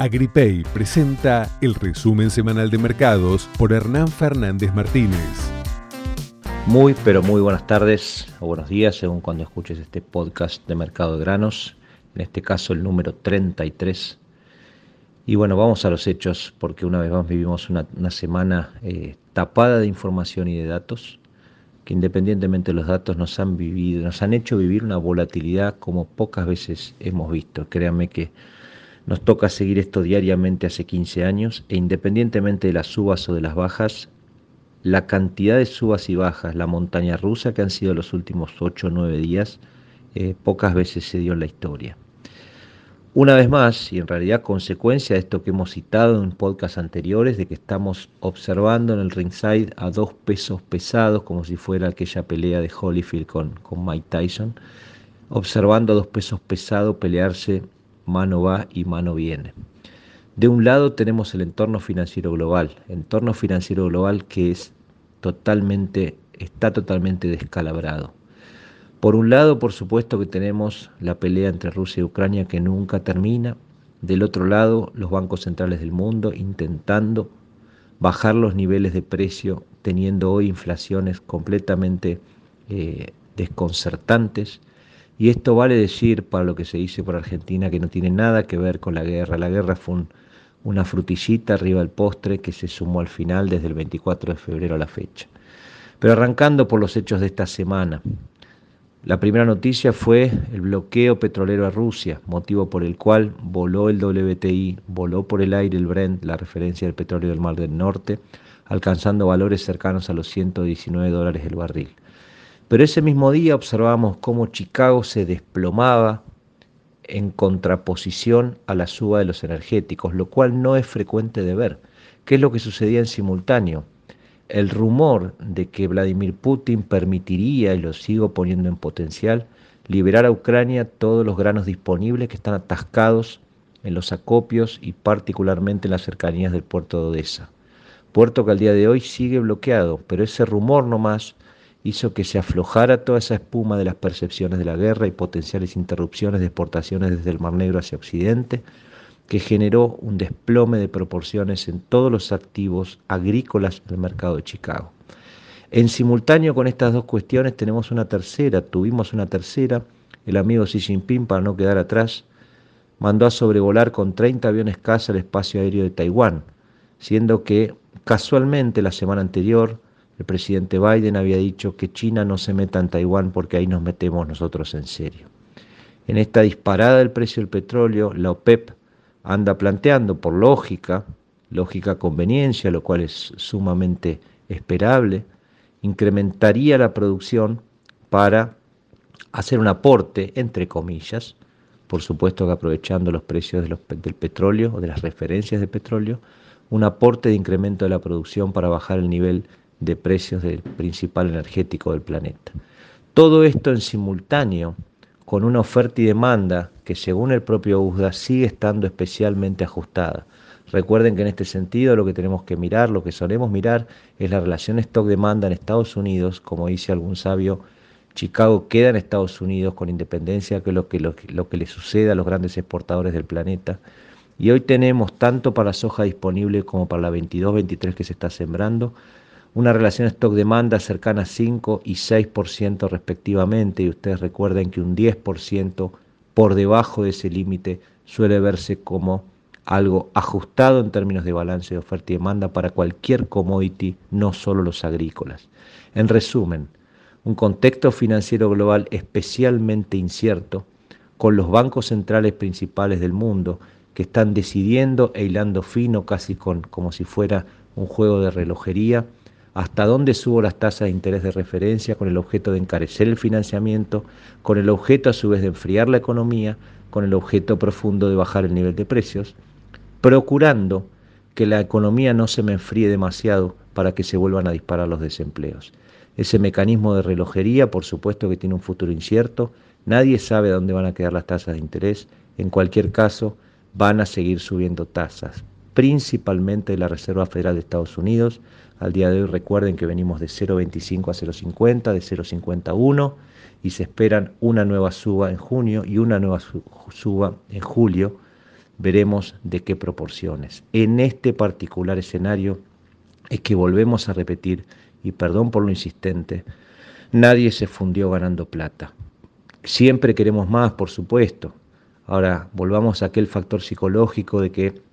Agripay presenta el resumen semanal de mercados por Hernán Fernández Martínez. Muy, pero muy buenas tardes o buenos días según cuando escuches este podcast de Mercado de Granos, en este caso el número 33. Y bueno, vamos a los hechos porque una vez más vivimos una, semana eh, tapada de información y de datos, que independientemente de los datos nos han vivido, nos han hecho vivir una volatilidad como pocas veces hemos visto. Créanme que nos toca seguir esto diariamente hace 15 años e independientemente de las subas o de las bajas, la cantidad de subas y bajas, la montaña rusa que han sido los últimos 8 o 9 días, eh, pocas veces se dio en la historia. Una vez más, y en realidad consecuencia de esto que hemos citado en podcasts anteriores, de que estamos observando en el ringside a dos pesos pesados, como si fuera aquella pelea de Holyfield con, con Mike Tyson, observando a dos pesos pesados pelearse mano va y mano viene. De un lado tenemos el entorno financiero global, entorno financiero global que es totalmente, está totalmente descalabrado. Por un lado, por supuesto que tenemos la pelea entre Rusia y Ucrania que nunca termina. Del otro lado, los bancos centrales del mundo intentando bajar los niveles de precio, teniendo hoy inflaciones completamente eh, desconcertantes y esto vale decir para lo que se dice por Argentina que no tiene nada que ver con la guerra. La guerra fue una frutillita arriba del postre que se sumó al final desde el 24 de febrero a la fecha. Pero arrancando por los hechos de esta semana. La primera noticia fue el bloqueo petrolero a Rusia, motivo por el cual voló el WTI, voló por el aire el Brent, la referencia del petróleo del Mar del Norte, alcanzando valores cercanos a los 119 dólares el barril. Pero ese mismo día observamos cómo Chicago se desplomaba en contraposición a la suba de los energéticos, lo cual no es frecuente de ver. ¿Qué es lo que sucedía en simultáneo? El rumor de que Vladimir Putin permitiría, y lo sigo poniendo en potencial, liberar a Ucrania todos los granos disponibles que están atascados en los acopios y particularmente en las cercanías del puerto de Odessa. Puerto que al día de hoy sigue bloqueado, pero ese rumor nomás hizo que se aflojara toda esa espuma de las percepciones de la guerra y potenciales interrupciones de exportaciones desde el Mar Negro hacia Occidente, que generó un desplome de proporciones en todos los activos agrícolas del mercado de Chicago. En simultáneo con estas dos cuestiones tenemos una tercera, tuvimos una tercera, el amigo Xi Jinping, para no quedar atrás, mandó a sobrevolar con 30 aviones caza el espacio aéreo de Taiwán, siendo que casualmente la semana anterior el presidente Biden había dicho que China no se meta en Taiwán porque ahí nos metemos nosotros en serio. En esta disparada del precio del petróleo, la OPEP anda planteando por lógica, lógica conveniencia, lo cual es sumamente esperable, incrementaría la producción para hacer un aporte, entre comillas, por supuesto que aprovechando los precios del petróleo o de las referencias de petróleo, un aporte de incremento de la producción para bajar el nivel de precios del principal energético del planeta. Todo esto en simultáneo con una oferta y demanda que según el propio USDA sigue estando especialmente ajustada. Recuerden que en este sentido lo que tenemos que mirar, lo que solemos mirar, es la relación stock-demanda en Estados Unidos, como dice algún sabio, Chicago queda en Estados Unidos con independencia de lo que, lo, lo que le suceda a los grandes exportadores del planeta. Y hoy tenemos tanto para la soja disponible como para la 22-23 que se está sembrando, una relación stock-demanda cercana a 5 y 6% respectivamente, y ustedes recuerden que un 10% por debajo de ese límite suele verse como algo ajustado en términos de balance de oferta y demanda para cualquier commodity, no solo los agrícolas. En resumen, un contexto financiero global especialmente incierto, con los bancos centrales principales del mundo que están decidiendo e hilando fino casi con, como si fuera un juego de relojería, hasta dónde subo las tasas de interés de referencia con el objeto de encarecer el financiamiento, con el objeto a su vez de enfriar la economía, con el objeto profundo de bajar el nivel de precios, procurando que la economía no se me enfríe demasiado para que se vuelvan a disparar los desempleos. Ese mecanismo de relojería, por supuesto que tiene un futuro incierto, nadie sabe dónde van a quedar las tasas de interés, en cualquier caso van a seguir subiendo tasas, principalmente de la Reserva Federal de Estados Unidos, al día de hoy recuerden que venimos de 0,25 a 0,50, de 0,51 y se esperan una nueva suba en junio y una nueva suba en julio veremos de qué proporciones. En este particular escenario es que volvemos a repetir, y perdón por lo insistente, nadie se fundió ganando plata. Siempre queremos más, por supuesto. Ahora, volvamos a aquel factor psicológico de que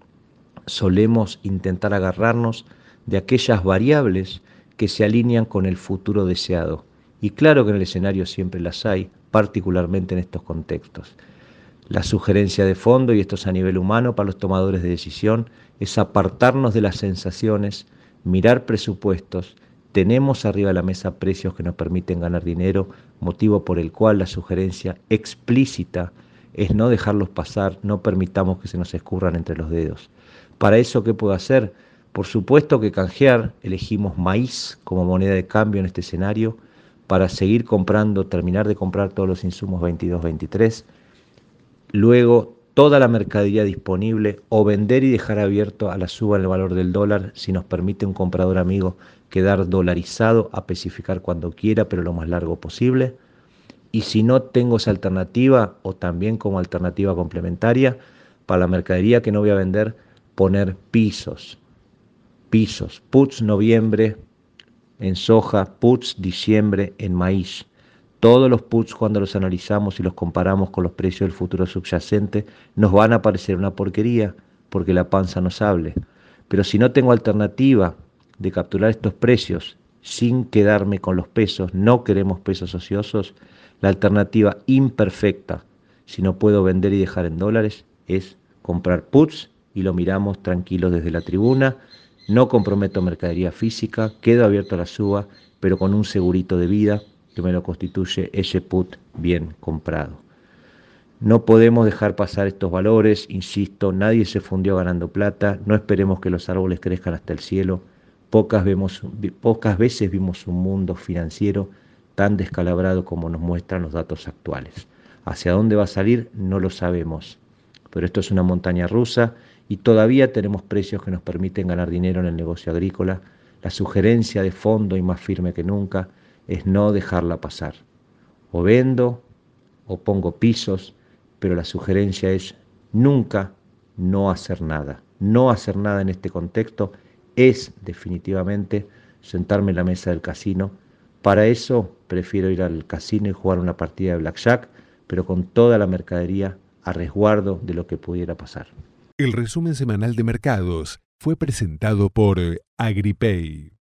solemos intentar agarrarnos de aquellas variables que se alinean con el futuro deseado. Y claro que en el escenario siempre las hay, particularmente en estos contextos. La sugerencia de fondo, y esto es a nivel humano para los tomadores de decisión, es apartarnos de las sensaciones, mirar presupuestos, tenemos arriba de la mesa precios que nos permiten ganar dinero, motivo por el cual la sugerencia explícita es no dejarlos pasar, no permitamos que se nos escurran entre los dedos. Para eso, ¿qué puedo hacer? Por supuesto que canjear, elegimos maíz como moneda de cambio en este escenario para seguir comprando, terminar de comprar todos los insumos 22-23, luego toda la mercadería disponible o vender y dejar abierto a la suba en el valor del dólar si nos permite un comprador amigo quedar dolarizado a especificar cuando quiera, pero lo más largo posible. Y si no tengo esa alternativa o también como alternativa complementaria, para la mercadería que no voy a vender, poner pisos. Pisos. Puts noviembre en soja, puts diciembre en maíz. Todos los puts cuando los analizamos y los comparamos con los precios del futuro subyacente nos van a parecer una porquería porque la panza nos hable. Pero si no tengo alternativa de capturar estos precios sin quedarme con los pesos, no queremos pesos ociosos, la alternativa imperfecta, si no puedo vender y dejar en dólares, es comprar puts y lo miramos tranquilos desde la tribuna, no comprometo mercadería física, quedo abierto a la suba, pero con un segurito de vida que me lo constituye ese put bien comprado. No podemos dejar pasar estos valores, insisto, nadie se fundió ganando plata, no esperemos que los árboles crezcan hasta el cielo, Pocas, vemos, pocas veces vimos un mundo financiero tan descalabrado como nos muestran los datos actuales. Hacia dónde va a salir no lo sabemos, pero esto es una montaña rusa y todavía tenemos precios que nos permiten ganar dinero en el negocio agrícola. La sugerencia de fondo y más firme que nunca es no dejarla pasar. O vendo o pongo pisos, pero la sugerencia es nunca no hacer nada. No hacer nada en este contexto es definitivamente sentarme en la mesa del casino. Para eso prefiero ir al casino y jugar una partida de blackjack, pero con toda la mercadería a resguardo de lo que pudiera pasar. El resumen semanal de mercados fue presentado por AgriPay.